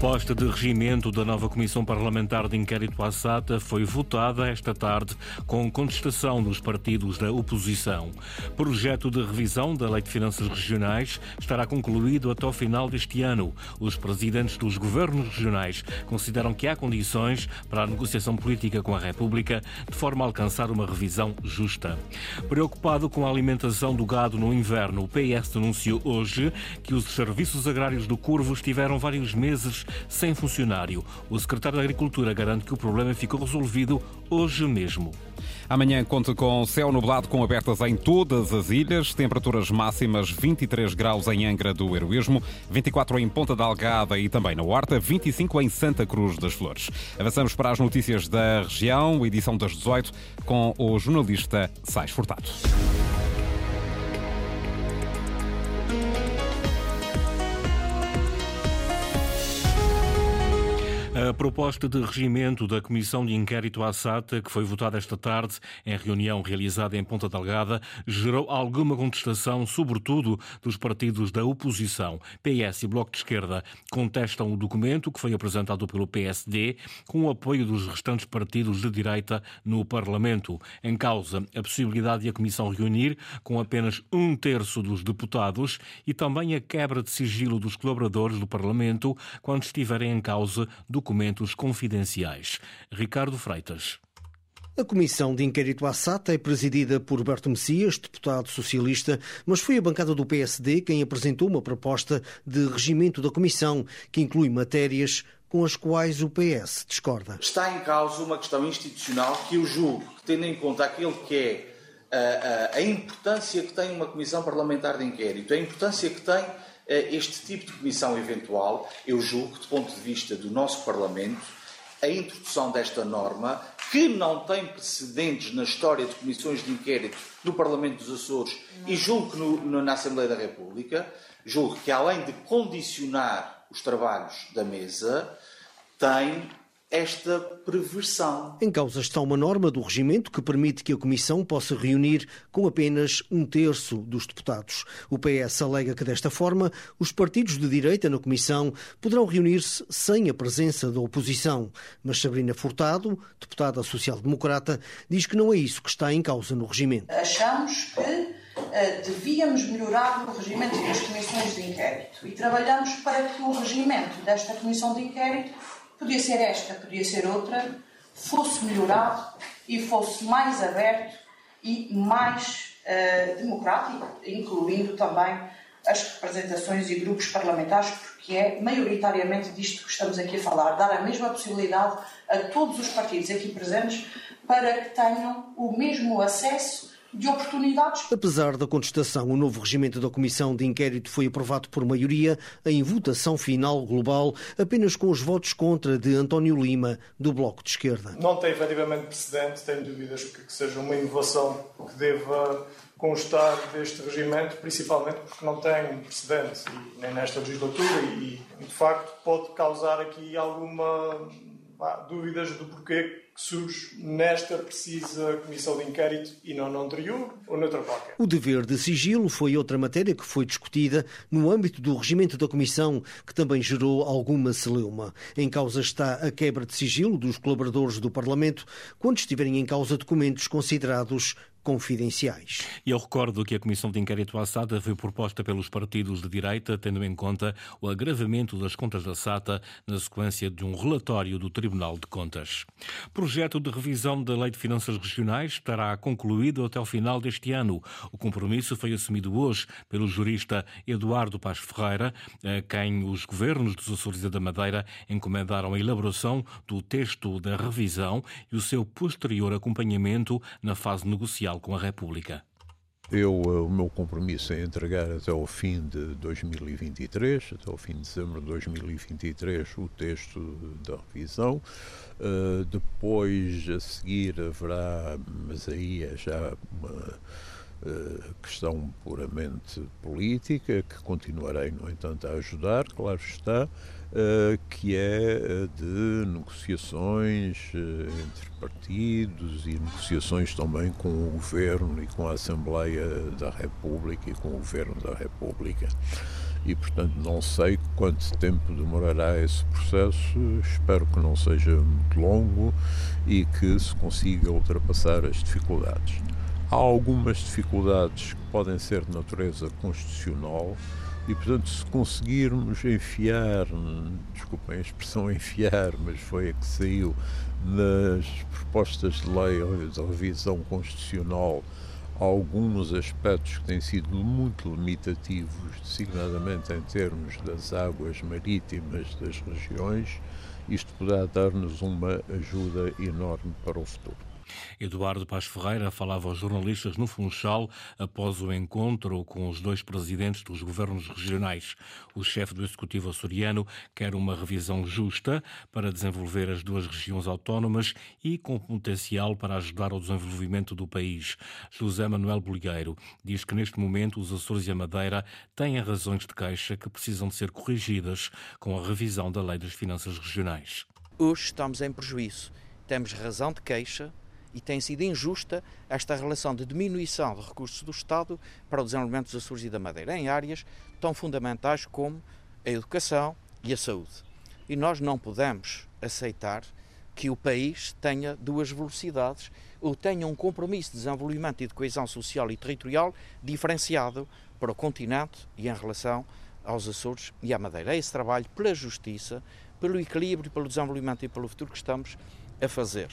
proposta de regimento da nova Comissão Parlamentar de Inquérito à SATA foi votada esta tarde com contestação dos partidos da oposição. Projeto de revisão da Lei de Finanças Regionais estará concluído até o final deste ano. Os presidentes dos governos regionais consideram que há condições para a negociação política com a República de forma a alcançar uma revisão justa. Preocupado com a alimentação do gado no inverno, o PS denunciou hoje que os serviços agrários do Curvo estiveram vários meses sem funcionário. O secretário da Agricultura garante que o problema ficou resolvido hoje mesmo. Amanhã conta com céu nublado com abertas em todas as ilhas, temperaturas máximas 23 graus em Angra do Heroísmo, 24 em Ponta da Algada e também na Horta, 25 em Santa Cruz das Flores. Avançamos para as notícias da região, edição das 18, com o jornalista Sais Furtado. A proposta de regimento da Comissão de Inquérito à SATA, que foi votada esta tarde em reunião realizada em Ponta Delgada, gerou alguma contestação, sobretudo dos partidos da oposição. PS e Bloco de Esquerda contestam o documento que foi apresentado pelo PSD, com o apoio dos restantes partidos de direita no Parlamento. Em causa, a possibilidade de a Comissão reunir com apenas um terço dos deputados e também a quebra de sigilo dos colaboradores do Parlamento quando estiverem em causa do documentos confidenciais. Ricardo Freitas. A Comissão de Inquérito à SATA é presidida por Berto Messias, deputado socialista, mas foi a bancada do PSD quem apresentou uma proposta de regimento da Comissão, que inclui matérias com as quais o PS discorda. Está em causa uma questão institucional que eu julgo que, tendo em conta aquilo que é a, a, a importância que tem uma Comissão Parlamentar de Inquérito, a importância que tem este tipo de comissão eventual, eu julgo do ponto de vista do nosso Parlamento, a introdução desta norma, que não tem precedentes na história de comissões de inquérito no Parlamento dos Açores e julgo que no, na Assembleia da República, julgo que além de condicionar os trabalhos da mesa, tem esta perversão. Em causa está uma norma do regimento que permite que a Comissão possa reunir com apenas um terço dos deputados. O PS alega que, desta forma, os partidos de direita na Comissão poderão reunir-se sem a presença da oposição. Mas Sabrina Furtado, deputada social-democrata, diz que não é isso que está em causa no regimento. Achamos que uh, devíamos melhorar o regimento das comissões de inquérito e trabalhamos para que o regimento desta comissão de inquérito podia ser esta, podia ser outra, fosse melhorado e fosse mais aberto e mais uh, democrático, incluindo também as representações e grupos parlamentares, porque é maioritariamente disto que estamos aqui a falar, dar a mesma possibilidade a todos os partidos aqui presentes para que tenham o mesmo acesso de oportunidades. Apesar da contestação, o novo regimento da Comissão de Inquérito foi aprovado por maioria em votação final global, apenas com os votos contra de António Lima, do Bloco de Esquerda. Não tem efetivamente precedente, tenho dúvidas que seja uma inovação que deva constar deste regimento, principalmente porque não tem precedente, nem nesta legislatura, e de facto pode causar aqui alguma dúvidas do porquê que surge nesta precisa comissão de inquérito e não na anterior ou noutra qualquer. O dever de sigilo foi outra matéria que foi discutida no âmbito do regimento da comissão, que também gerou alguma celeuma. Em causa está a quebra de sigilo dos colaboradores do Parlamento quando estiverem em causa documentos considerados confidenciais. E eu recordo que a Comissão de Inquérito à SATA foi proposta pelos partidos de direita, tendo em conta o agravamento das contas da SATA na sequência de um relatório do Tribunal de Contas. Projeto de revisão da Lei de Finanças Regionais estará concluído até o final deste ano. O compromisso foi assumido hoje pelo jurista Eduardo Paz Ferreira, a quem os governos dos Açores e da Madeira encomendaram a elaboração do texto da revisão e o seu posterior acompanhamento na fase negocial com a República. Eu, eh, o meu compromisso é entregar até ao fim de 2023, até ao fim de dezembro de 2023, o texto da revisão. Uh, depois, a seguir, haverá, mas aí é já uma questão puramente política, que continuarei, no entanto, a ajudar, claro está. Uh, que é de negociações entre partidos e negociações também com o Governo e com a Assembleia da República e com o Governo da República. e, portanto, não sei quanto tempo demorará esse processo. Espero que não seja muito longo e que se consiga ultrapassar as dificuldades. Há algumas dificuldades que podem ser de natureza constitucional e, portanto, se conseguirmos enfiar, desculpem a expressão enfiar, mas foi a que saiu nas propostas de lei da revisão constitucional alguns aspectos que têm sido muito limitativos, designadamente em termos das águas marítimas das regiões, isto poderá dar-nos uma ajuda enorme para o futuro. Eduardo Paz Ferreira falava aos jornalistas no Funchal após o encontro com os dois presidentes dos governos regionais. O chefe do Executivo açoriano quer uma revisão justa para desenvolver as duas regiões autónomas e com potencial para ajudar ao desenvolvimento do país. José Manuel Bolgueiro diz que neste momento os Açores e a Madeira têm razões de queixa que precisam de ser corrigidas com a revisão da Lei das Finanças Regionais. Hoje estamos em prejuízo. Temos razão de queixa e tem sido injusta esta relação de diminuição de recursos do Estado para o desenvolvimento dos Açores e da Madeira, em áreas tão fundamentais como a educação e a saúde. E nós não podemos aceitar que o país tenha duas velocidades ou tenha um compromisso de desenvolvimento e de coesão social e territorial diferenciado para o continente e em relação aos Açores e à Madeira. É esse trabalho pela justiça, pelo equilíbrio, pelo desenvolvimento e pelo futuro que estamos a fazer.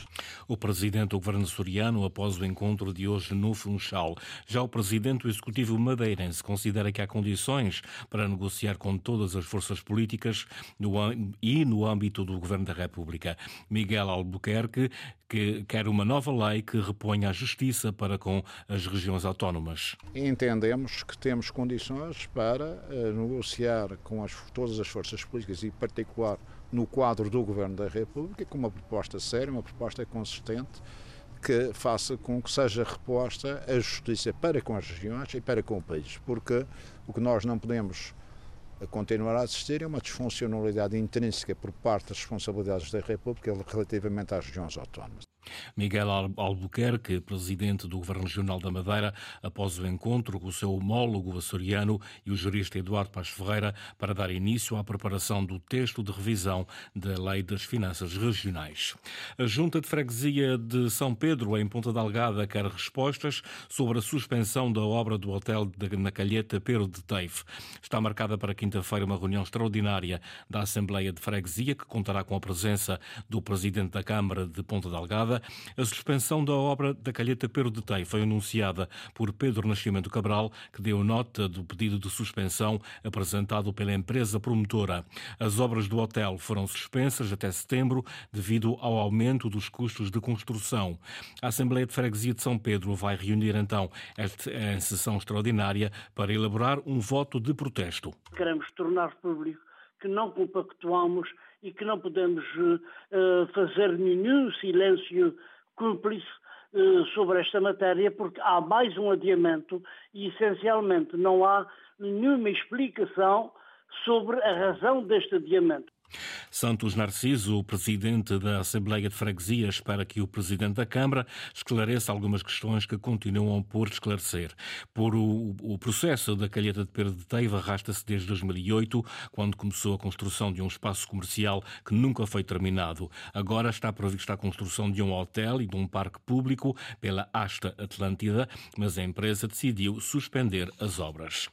O presidente do governo soriano, após o encontro de hoje no Funchal, já o presidente do executivo madeirense considera que há condições para negociar com todas as forças políticas no, e no âmbito do governo da República. Miguel Albuquerque que quer uma nova lei que reponha a justiça para com as regiões autónomas. Entendemos que temos condições para uh, negociar com as, todas as forças políticas e, em particular, no quadro do Governo da República, com uma proposta séria, uma proposta consistente, que faça com que seja reposta a justiça para com as regiões e para com o país, porque o que nós não podemos continuar a assistir é uma disfuncionalidade intrínseca por parte das responsabilidades da República relativamente às regiões autónomas. Miguel Albuquerque, presidente do Governo Regional da Madeira, após o encontro com o seu homólogo açoriano e o jurista Eduardo Paz Ferreira para dar início à preparação do texto de revisão da Lei das Finanças Regionais. A Junta de Freguesia de São Pedro, em Ponta Delgada, quer respostas sobre a suspensão da obra do hotel na Calheta Pedro de Teife. Está marcada para quinta-feira uma reunião extraordinária da Assembleia de Freguesia, que contará com a presença do presidente da Câmara de Ponta Delgada, a suspensão da obra da Calheta Pero de Tei foi anunciada por Pedro Nascimento Cabral, que deu nota do pedido de suspensão apresentado pela empresa promotora. As obras do hotel foram suspensas até setembro devido ao aumento dos custos de construção. A Assembleia de Freguesia de São Pedro vai reunir então em sessão extraordinária para elaborar um voto de protesto. Queremos tornar público que não compactuamos e que não podemos uh, fazer nenhum silêncio cúmplice uh, sobre esta matéria, porque há mais um adiamento e, essencialmente, não há nenhuma explicação sobre a razão deste adiamento. Santos Narciso, o presidente da Assembleia de Freguesia, espera que o presidente da Câmara esclareça algumas questões que continuam por esclarecer. Por o, o processo da Calheta de Pedro de Teiva arrasta-se desde 2008, quando começou a construção de um espaço comercial que nunca foi terminado. Agora está prevista a construção de um hotel e de um parque público pela Asta Atlântida, mas a empresa decidiu suspender as obras.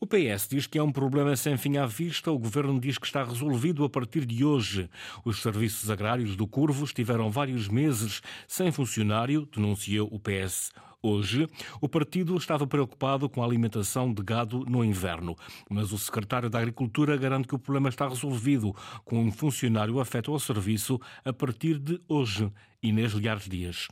O PS diz que é um problema sem fim à vista, o governo diz que está resolvido a partir de hoje. Os serviços agrários do Curvo estiveram vários meses sem funcionário, denunciou o PS. Hoje, o partido estava preocupado com a alimentação de gado no inverno, mas o secretário da Agricultura garante que o problema está resolvido, com um funcionário afeto ao serviço a partir de hoje. Inês Liares Dias.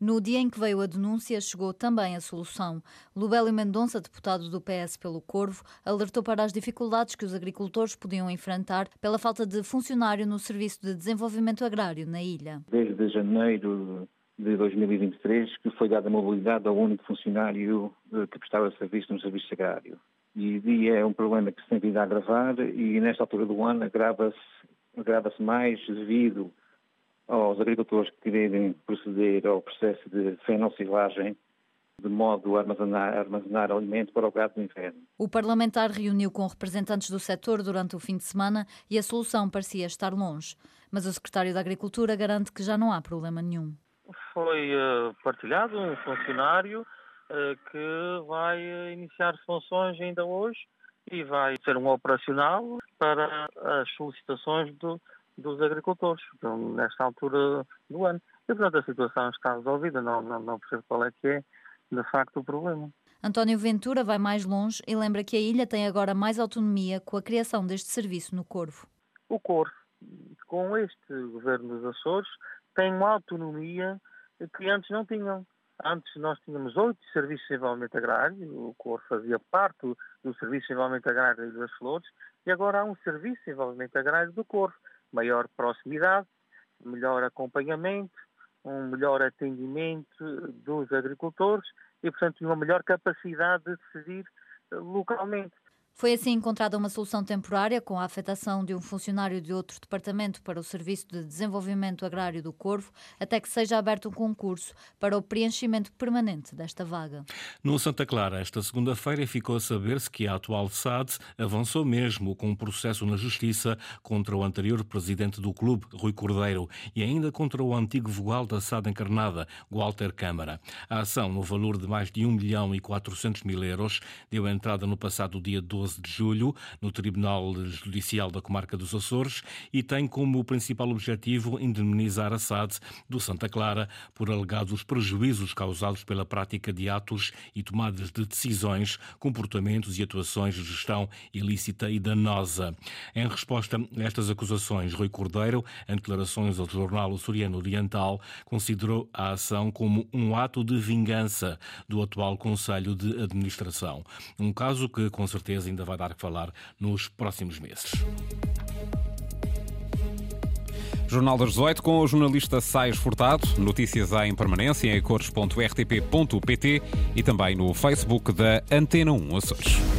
No dia em que veio a denúncia, chegou também a solução. Lubélio Mendonça, deputado do PS pelo Corvo, alertou para as dificuldades que os agricultores podiam enfrentar pela falta de funcionário no Serviço de Desenvolvimento Agrário na ilha. Desde janeiro de 2023 que foi dada mobilidade ao único funcionário eh, que prestava serviço no Serviço Agrário. E é um problema que se tem vindo a agravar e nesta altura do ano agrava-se agrava mais devido aos agricultores que querem proceder ao processo de fenocilagem de modo a armazenar, armazenar alimento para o gado do inverno. O parlamentar reuniu com representantes do setor durante o fim de semana e a solução parecia estar longe. Mas o secretário da Agricultura garante que já não há problema nenhum. Foi uh, partilhado um funcionário uh, que vai uh, iniciar funções ainda hoje e vai ser um operacional para as solicitações do, dos agricultores, então, nesta altura do ano. E, portanto, a situação está resolvida, não, não, não percebo qual é que é, de facto, o problema. António Ventura vai mais longe e lembra que a ilha tem agora mais autonomia com a criação deste serviço no Corvo. O Corvo, com este governo dos Açores, tem uma autonomia que antes não tinham. Antes nós tínhamos oito serviços de desenvolvimento agrário, o Corvo fazia parte do Serviço de Desenvolvimento Agrário das Flores, e agora há um Serviço de Desenvolvimento Agrário do Corvo. Maior proximidade, melhor acompanhamento, um melhor atendimento dos agricultores e, portanto, uma melhor capacidade de decidir eh, localmente. Foi assim encontrada uma solução temporária com a afetação de um funcionário de outro departamento para o Serviço de Desenvolvimento Agrário do Corvo, até que seja aberto um concurso para o preenchimento permanente desta vaga. No Santa Clara, esta segunda-feira, ficou a saber-se que a atual SAD avançou mesmo com um processo na Justiça contra o anterior presidente do clube, Rui Cordeiro, e ainda contra o antigo vogal da SAD encarnada, Walter Câmara. A ação, no valor de mais de 1 milhão e 400 mil euros, deu entrada no passado dia 12 12 de julho no Tribunal Judicial da Comarca dos Açores e tem como principal objetivo indemnizar a SAD do Santa Clara por alegados prejuízos causados pela prática de atos e tomadas de decisões, comportamentos e atuações de gestão ilícita e danosa. Em resposta a estas acusações, Rui Cordeiro, em declarações ao jornal Açoriano Oriental, considerou a ação como um ato de vingança do atual Conselho de Administração. Um caso que, com certeza, ainda vai dar que falar nos próximos meses. Jornal das 18 com o jornalista Sais Furtado. Notícias em permanência em cores.rtp.pt e também no Facebook da Antena 1 Açores.